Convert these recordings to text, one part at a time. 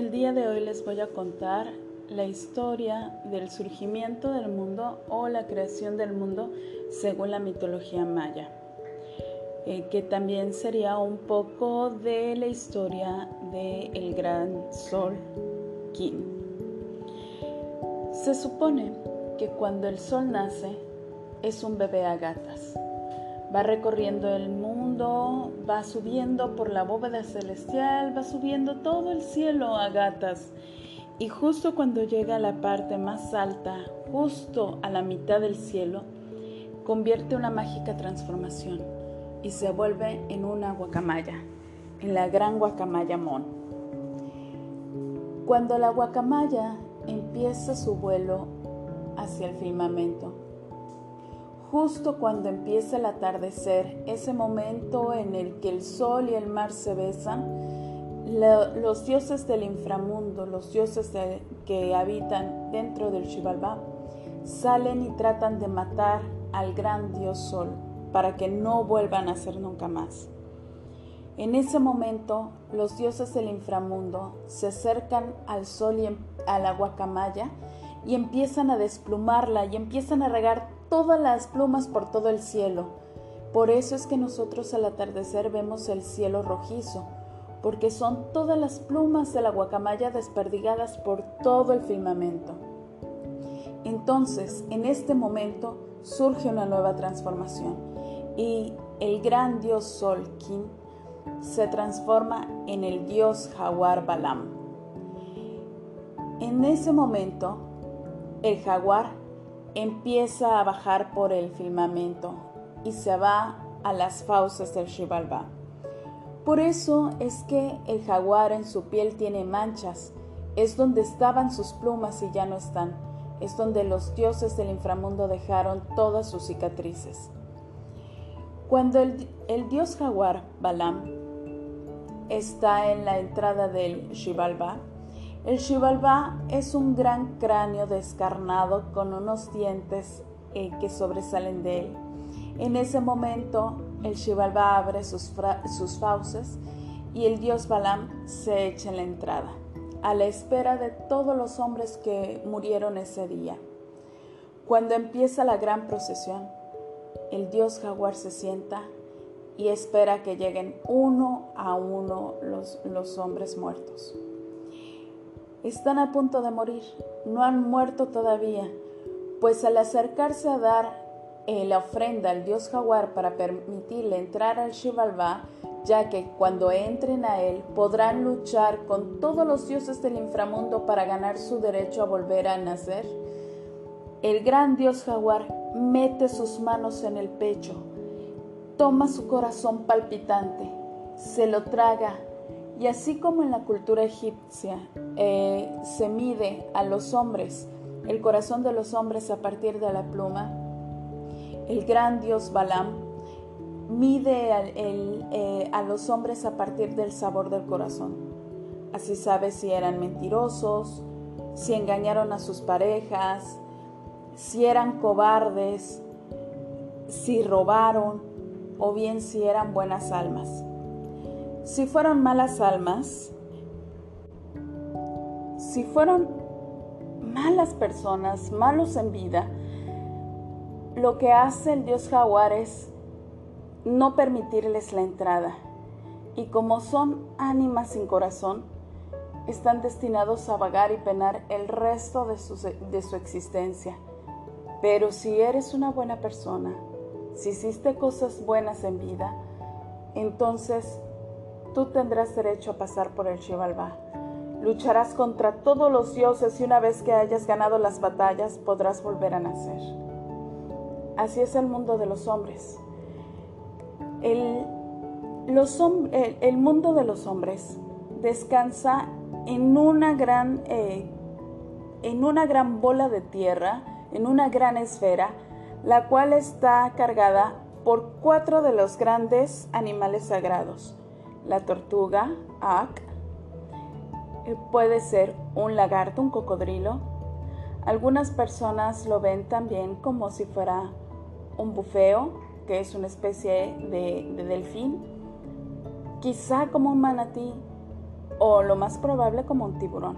el día de hoy les voy a contar la historia del surgimiento del mundo o la creación del mundo según la mitología maya, eh, que también sería un poco de la historia del el gran sol Kin. Se supone que cuando el sol nace es un bebé a gatas Va recorriendo el mundo, va subiendo por la bóveda celestial, va subiendo todo el cielo a gatas. Y justo cuando llega a la parte más alta, justo a la mitad del cielo, convierte una mágica transformación y se vuelve en una guacamaya, en la gran guacamaya Mon. Cuando la guacamaya empieza su vuelo hacia el firmamento, justo cuando empieza el atardecer, ese momento en el que el sol y el mar se besan, los dioses del inframundo, los dioses que habitan dentro del Shivalba, salen y tratan de matar al gran dios sol para que no vuelvan a ser nunca más. En ese momento, los dioses del inframundo se acercan al sol y em, a la guacamaya y empiezan a desplumarla y empiezan a regar todas las plumas por todo el cielo. Por eso es que nosotros al atardecer vemos el cielo rojizo, porque son todas las plumas de la guacamaya desperdigadas por todo el firmamento. Entonces, en este momento surge una nueva transformación y el gran dios Sol Kin se transforma en el dios jaguar Balam. En ese momento, el jaguar empieza a bajar por el firmamento y se va a las fauces del Shivalba. Por eso es que el jaguar en su piel tiene manchas, es donde estaban sus plumas y ya no están, es donde los dioses del inframundo dejaron todas sus cicatrices. Cuando el, dios jaguar, Balam, está en la entrada del Shivalba, el Shivalba es un gran cráneo descarnado con unos dientes eh, que sobresalen de él. En ese momento, el Shivalba abre sus, fauces y el dios Balam se echa en la entrada, a la espera de todos los hombres que murieron ese día. Cuando empieza la gran procesión, el dios jaguar se sienta y espera que lleguen uno a uno los hombres muertos. Están a punto de morir, no han muerto todavía, pues al acercarse a dar eh, la ofrenda al dios jaguar para permitirle entrar al Shivalba, ya que cuando entren a él podrán luchar con todos los dioses del inframundo para ganar su derecho a volver a nacer, el gran dios jaguar mete sus manos en el pecho, toma su corazón palpitante, se lo traga y así como en la cultura egipcia eh, se mide a los hombres, el corazón de los hombres a partir de la pluma, el gran dios Balam mide eh, a los hombres a partir del sabor del corazón. Así sabe si eran mentirosos, si engañaron a sus parejas, si eran cobardes, si robaron o bien si eran buenas almas. Si fueron malas almas, si fueron malas personas, malos en vida, lo que hace el dios jaguar es no permitirles la entrada. Y como son ánimas sin corazón, están destinados a vagar y penar el resto de su, de su existencia. Pero si eres una buena persona, si hiciste cosas buenas en vida, entonces tú tendrás derecho a pasar por el Shivalba. Lucharás contra todos los dioses y una vez que hayas ganado las batallas podrás volver a nacer. Así es el mundo de los hombres. El, mundo de los hombres descansa en una gran, eh, en una gran bola de tierra, en una gran esfera, la cual está cargada por cuatro de los grandes animales sagrados la tortuga, Ak, eh, puede ser un lagarto, un cocodrilo. Algunas personas lo ven también como si fuera un bufeo, que es una especie de, delfín, quizá como un manatí, o lo más probable como un tiburón.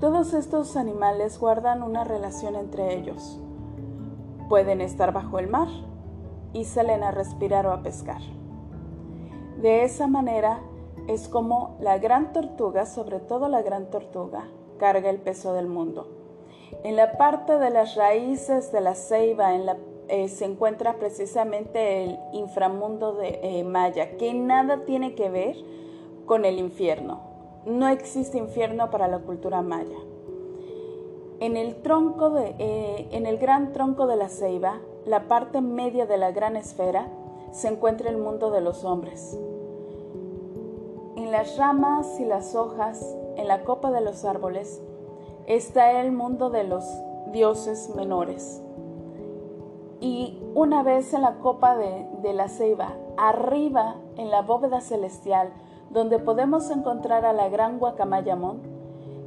Todos estos animales guardan una relación entre ellos. Pueden estar bajo el mar y salen a respirar o a pescar. De esa manera es como la gran tortuga, sobre todo la gran tortuga, carga el peso del mundo. En la parte de las raíces de la ceiba eh, se encuentra precisamente el inframundo de eh, Maya, que nada tiene que ver con el infierno. No existe infierno para la cultura maya. En el, tronco de, eh, en el gran tronco de la ceiba, la parte media de la gran esfera, se encuentra el mundo de los hombres. En las ramas y las hojas, en la copa de los árboles, está el mundo de los dioses menores. Y una vez en la copa de, de la ceiba, arriba en la bóveda celestial, donde podemos encontrar a la gran Guacamayamón,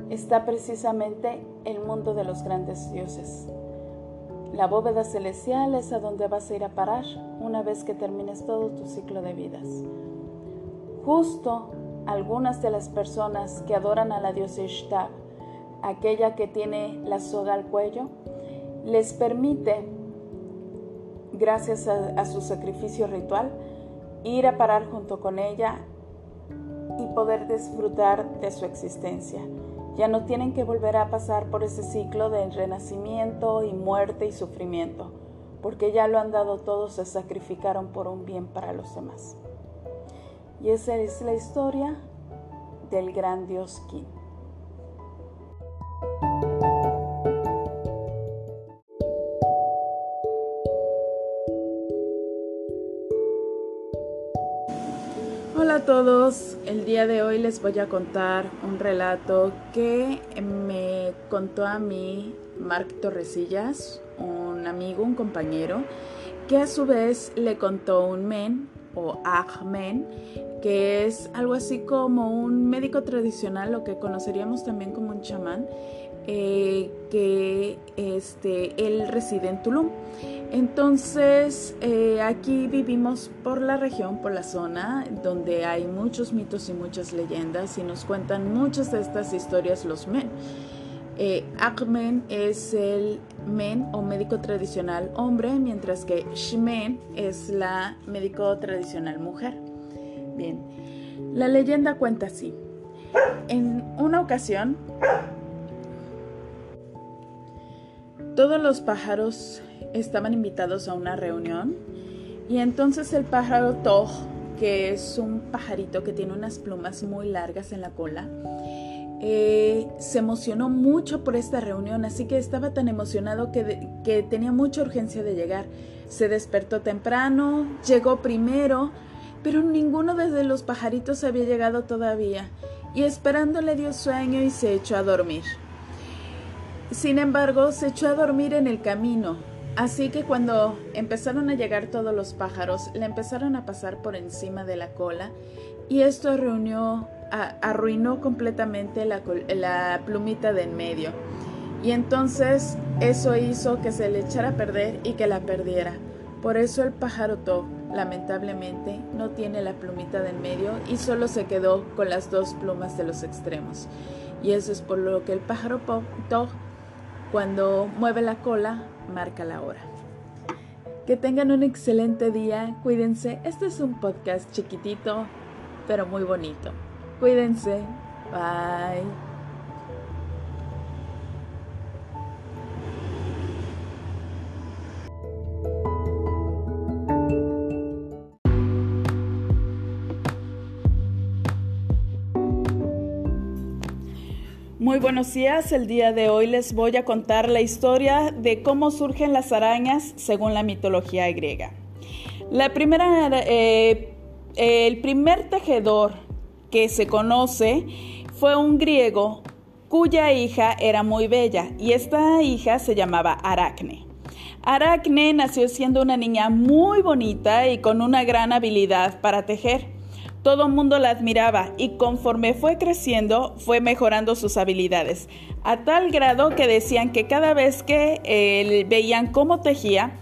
está precisamente el mundo de los grandes dioses. La bóveda celestial es a donde vas a ir a parar una vez que termines todo tu ciclo de vidas. Justo algunas de las personas que adoran a la diosa Ishtar, aquella que tiene la soga al cuello, les permite, gracias a, su sacrificio ritual, ir a parar junto con ella y poder disfrutar de su existencia. Ya no tienen que volver a pasar por ese ciclo de renacimiento y muerte y sufrimiento, porque ya lo han dado todo, se sacrificaron por un bien para los demás. Y esa es la historia del gran dios Kin. Hola a todos, el día de hoy les voy a contar un relato que me contó a mí Marc Torresillas, un amigo, un compañero, que a su vez le contó un men o Ahmen, que es algo así como un médico tradicional, lo que conoceríamos también como un chamán, eh, que este, él reside en Tulum. Entonces, eh, aquí vivimos por la región, por la zona, donde hay muchos mitos y muchas leyendas y nos cuentan muchas de estas historias los men. Eh, Akmen es el men o médico tradicional hombre, mientras que Shmen es la médico tradicional mujer. Bien, la leyenda cuenta así. En una ocasión, todos los pájaros estaban invitados a una reunión y entonces el pájaro Toj, que es un pajarito que tiene unas plumas muy largas en la cola, eh, se emocionó mucho por esta reunión, así que estaba tan emocionado que, que tenía mucha urgencia de llegar. Se despertó temprano, llegó primero, pero ninguno de los pajaritos había llegado todavía, y esperando le dio sueño y se echó a dormir. Sin embargo, se echó a dormir en el camino, así que cuando empezaron a llegar todos los pájaros, le empezaron a pasar por encima de la cola, y esto reunió arruinó completamente la, plumita de en medio. Y entonces eso hizo que se le echara a perder y que la perdiera. Por eso el pájaro Tog, lamentablemente, no tiene la plumita de en medio y solo se quedó con las dos plumas de los extremos. Y eso es por lo que el pájaro Tog, cuando mueve la cola, marca la hora. Que tengan un excelente día, cuídense. Este es un podcast chiquitito, pero muy bonito. Cuídense. Bye. Muy buenos días, el día de hoy les voy a contar la historia de cómo surgen las arañas según la mitología griega. La primera, eh, el primer tejedor que se conoce fue un griego cuya hija era muy bella y esta hija se llamaba Aracne. Aracne nació siendo una niña muy bonita y con una gran habilidad para tejer. Todo el mundo la admiraba y conforme fue creciendo fue mejorando sus habilidades, a tal grado que decían que cada vez que eh, veían cómo tejía,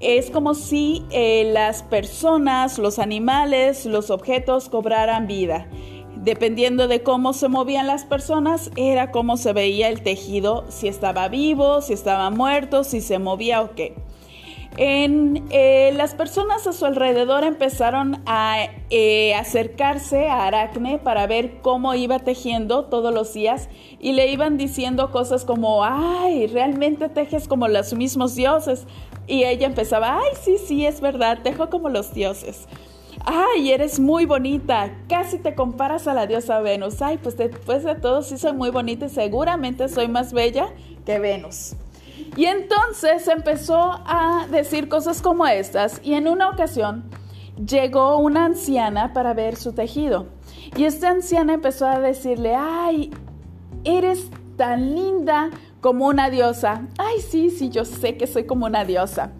es como si eh, las personas, los animales, los objetos cobraran vida. dependiendo de cómo se movían las personas, era cómo se veía el tejido, si estaba vivo, si estaba muerto, si se movía o qué. En, eh, las personas a su alrededor empezaron a eh, acercarse a Aracne para ver cómo iba tejiendo todos los días y le iban diciendo cosas como, ay, realmente tejes como los mismos dioses. Y ella empezaba, ay, sí, sí, es verdad, tejo como los dioses. Ay, eres muy bonita, casi te comparas a la diosa Venus. Ay, pues después de todo sí soy muy bonita y seguramente soy más bella que Venus. Y entonces empezó a decir cosas como estas y en una ocasión llegó una anciana para ver su tejido. Y esta anciana empezó a decirle, ay, eres tan linda como una diosa. Ay, sí, sí, yo sé que soy como una diosa.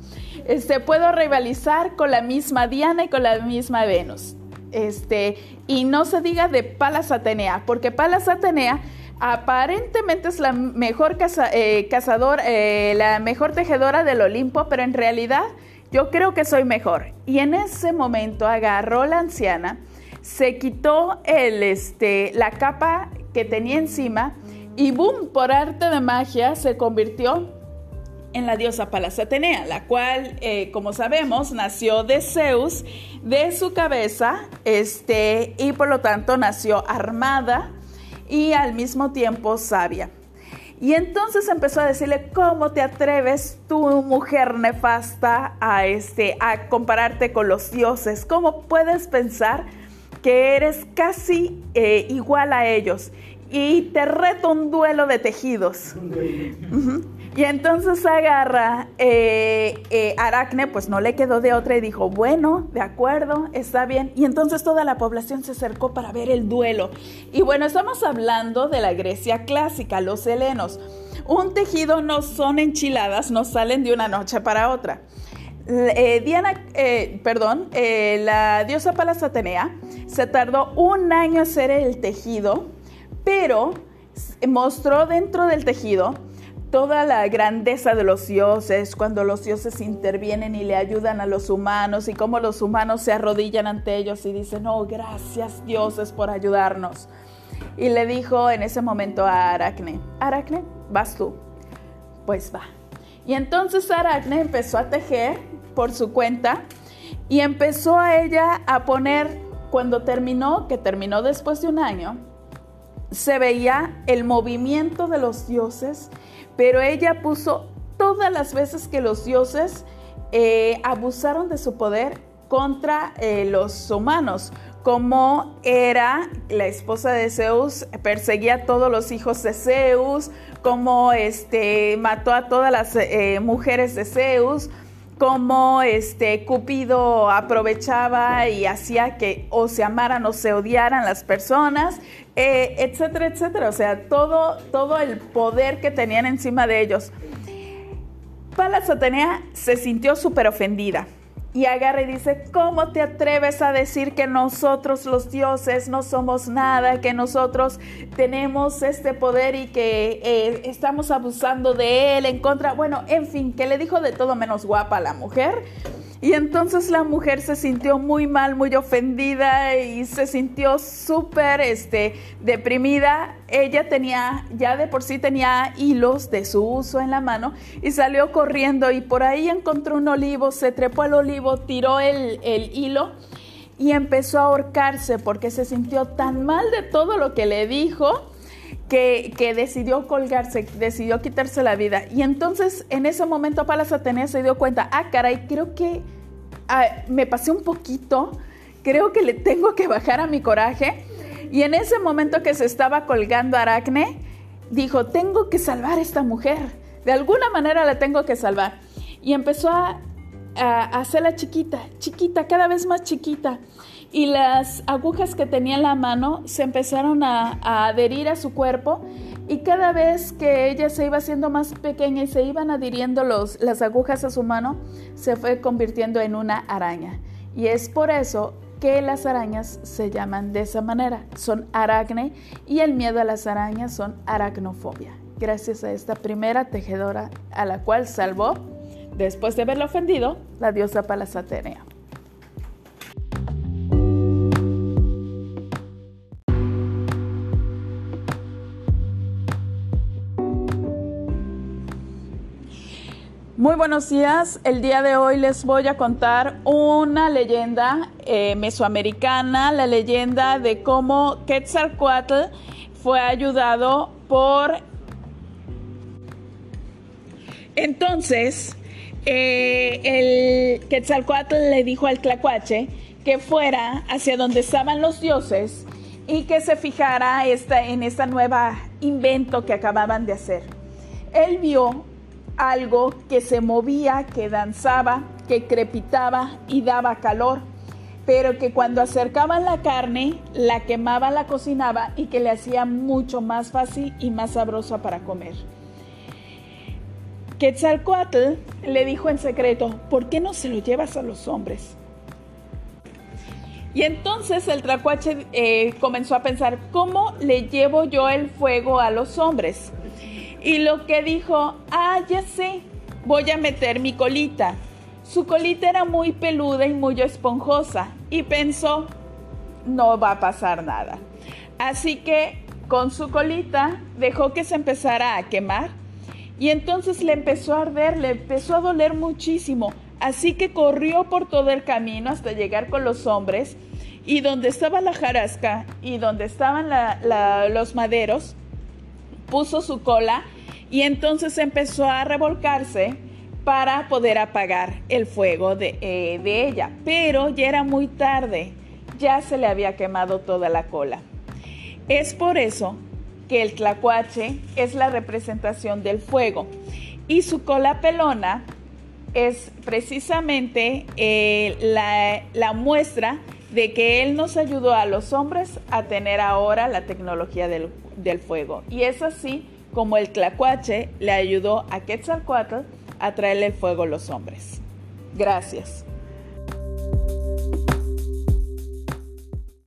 Este, puedo rivalizar con la misma Diana y con la misma Venus. Este, y no se diga de Palas Atenea, porque Palas Atenea aparentemente es la mejor eh, cazadora, eh, la mejor tejedora del Olimpo, pero en realidad yo creo que soy mejor. Y en ese momento agarró la anciana, se quitó el, este, la capa que tenía encima y boom, por arte de magia se convirtió en la diosa Palas Atenea, la cual, eh, como sabemos, nació de Zeus, de su cabeza, este, y por lo tanto nació armada y al mismo tiempo sabia. Y entonces empezó a decirle, ¿cómo te atreves tú, mujer nefasta, a, este, a compararte con los dioses? ¿Cómo puedes pensar que eres casi eh, igual a ellos? Y te reto un duelo de tejidos. Y entonces agarra eh, eh, Aracne, pues no le quedó de otra y dijo, bueno, de acuerdo, está bien. Y entonces toda la población se acercó para ver el duelo. Y bueno, estamos hablando de la Grecia clásica, los helenos. Un tejido no son enchiladas, no salen de una noche para otra. Eh, Diana, perdón, la diosa Palas Atenea se tardó un año hacer el tejido, pero mostró dentro del tejido toda la grandeza de los dioses, cuando los dioses intervienen y le ayudan a los humanos y cómo los humanos se arrodillan ante ellos y dicen, oh, gracias dioses por ayudarnos. Y le dijo en ese momento a Aracne, Aracne, vas tú. Pues va. Y entonces Aracne empezó a tejer por su cuenta y empezó a ella a poner, cuando terminó, que terminó después de un año, se veía el movimiento de los dioses pero ella puso todas las veces que los dioses eh, abusaron de su poder contra eh, los humanos, como era la esposa de Zeus, perseguía a todos los hijos de Zeus, como este, mató a todas las eh, mujeres de Zeus, como este, Cupido aprovechaba y hacía que o se amaran o se odiaran las personas, eh, etcétera, etcétera. O sea, todo, todo el poder que tenían encima de ellos. Palas Atenea se sintió súper ofendida y agarra y dice, ¿cómo te atreves a decir que nosotros los dioses no somos nada, que nosotros tenemos este poder y que eh, estamos abusando de él en contra? Bueno, en fin, que le dijo de todo menos guapa a la mujer. Y entonces la mujer se sintió muy mal, muy ofendida y se sintió súper este, deprimida. Ella tenía, ya de por sí tenía hilos de su uso en la mano y salió corriendo y por ahí encontró un olivo, se trepó al olivo, tiró el, el hilo y empezó a ahorcarse porque se sintió tan mal de todo lo que le dijo. Que, decidió colgarse, decidió quitarse la vida. Y entonces en ese momento Palas Atenea se dio cuenta, ah, caray, creo que ah, me pasé un poquito, creo que le tengo que bajar a mi coraje. Y en ese momento que se estaba colgando Aracne, dijo, tengo que salvar a esta mujer, de alguna manera la tengo que salvar. Y empezó a hacerla chiquita, chiquita, cada vez más chiquita y las agujas que tenía en la mano se empezaron a, adherir a su cuerpo y cada vez que ella se iba haciendo más pequeña y se iban adhiriendo los, las agujas a su mano, se fue convirtiendo en una araña. Y es por eso que las arañas se llaman de esa manera, son aracne y el miedo a las arañas son aracnofobia. Gracias a esta primera tejedora a la cual salvó, después de haberla ofendido, la diosa Palasatenea. Muy buenos días. El día de hoy les voy a contar una leyenda eh, mesoamericana, la leyenda de cómo Quetzalcoatl fue ayudado por... Entonces, eh, el Quetzalcoatl le dijo al Tlacuache que fuera hacia donde estaban los dioses y que se fijara esta, en esta nueva invento que acababan de hacer. Él vio algo que se movía, que danzaba, que crepitaba y daba calor, pero que cuando acercaban la carne, la quemaba, la cocinaba y que le hacía mucho más fácil y más sabrosa para comer. Quetzalcoatl le dijo en secreto, ¿por qué no se lo llevas a los hombres? Y entonces el tracuache eh, comenzó a pensar, ¿cómo le llevo yo el fuego a los hombres? Y lo que dijo, ah, ya sé, voy a meter mi colita. Su colita era muy peluda y muy esponjosa y pensó, no va a pasar nada. Así que con su colita dejó que se empezara a quemar y entonces le empezó a arder, le empezó a doler muchísimo. Así que corrió por todo el camino hasta llegar con los hombres y donde estaba la jarasca y donde estaban los maderos, puso su cola y entonces empezó a revolcarse para poder apagar el fuego de, eh, de, ella. Pero ya era muy tarde, ya se le había quemado toda la cola. Es por eso que el tlacuache es la representación del fuego y su cola pelona es precisamente eh, la, la muestra de que Él nos ayudó a los hombres a tener ahora la tecnología del, del fuego. Y es así como el tlacuache le ayudó a Quetzalcoatl a traerle el fuego a los hombres. Gracias.